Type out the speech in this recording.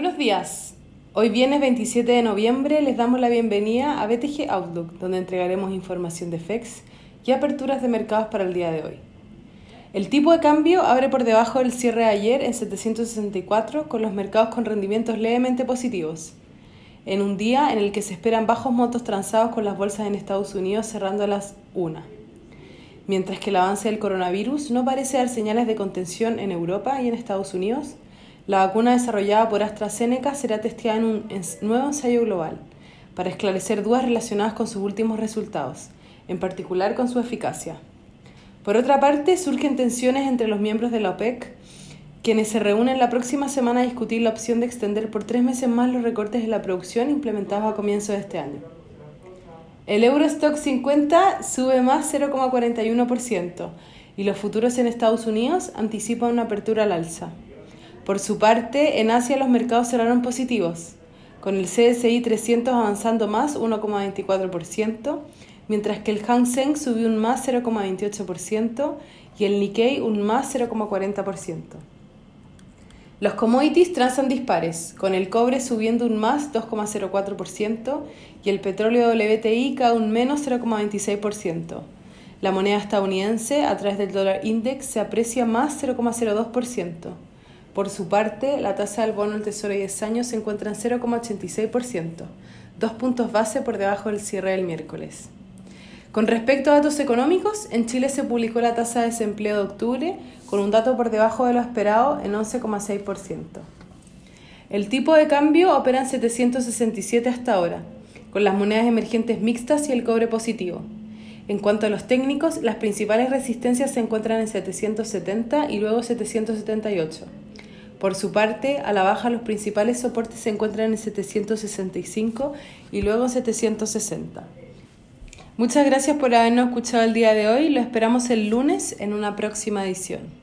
Buenos días. Hoy viernes 27 de noviembre les damos la bienvenida a BTG Outlook, donde entregaremos información de FEX y aperturas de mercados para el día de hoy. El tipo de cambio abre por debajo del cierre de ayer en 764 con los mercados con rendimientos levemente positivos. En un día en el que se esperan bajos montos transados con las bolsas en Estados Unidos cerrando a las 1. Mientras que el avance del coronavirus no parece dar señales de contención en Europa y en Estados Unidos, la vacuna desarrollada por AstraZeneca será testeada en un nuevo ensayo global para esclarecer dudas relacionadas con sus últimos resultados, en particular con su eficacia. Por otra parte, surgen tensiones entre los miembros de la OPEC, quienes se reúnen la próxima semana a discutir la opción de extender por tres meses más los recortes de la producción implementados a comienzos de este año. El Eurostock 50 sube más 0,41% y los futuros en Estados Unidos anticipan una apertura al alza. Por su parte, en Asia los mercados cerraron positivos, con el CSI 300 avanzando más 1,24%, mientras que el Hang Seng subió un más 0,28% y el Nikkei un más 0,40%. Los commodities transan dispares, con el cobre subiendo un más 2,04% y el petróleo WTI cae un menos 0,26%. La moneda estadounidense, a través del dólar index, se aprecia más 0,02%. Por su parte, la tasa del bono del Tesoro de 10 años se encuentra en 0,86%, dos puntos base por debajo del cierre del miércoles. Con respecto a datos económicos, en Chile se publicó la tasa de desempleo de octubre con un dato por debajo de lo esperado en 11,6%. El tipo de cambio opera en 767 hasta ahora, con las monedas emergentes mixtas y el cobre positivo. En cuanto a los técnicos, las principales resistencias se encuentran en 770 y luego 778. Por su parte, a la baja los principales soportes se encuentran en 765 y luego 760. Muchas gracias por habernos escuchado el día de hoy. Lo esperamos el lunes en una próxima edición.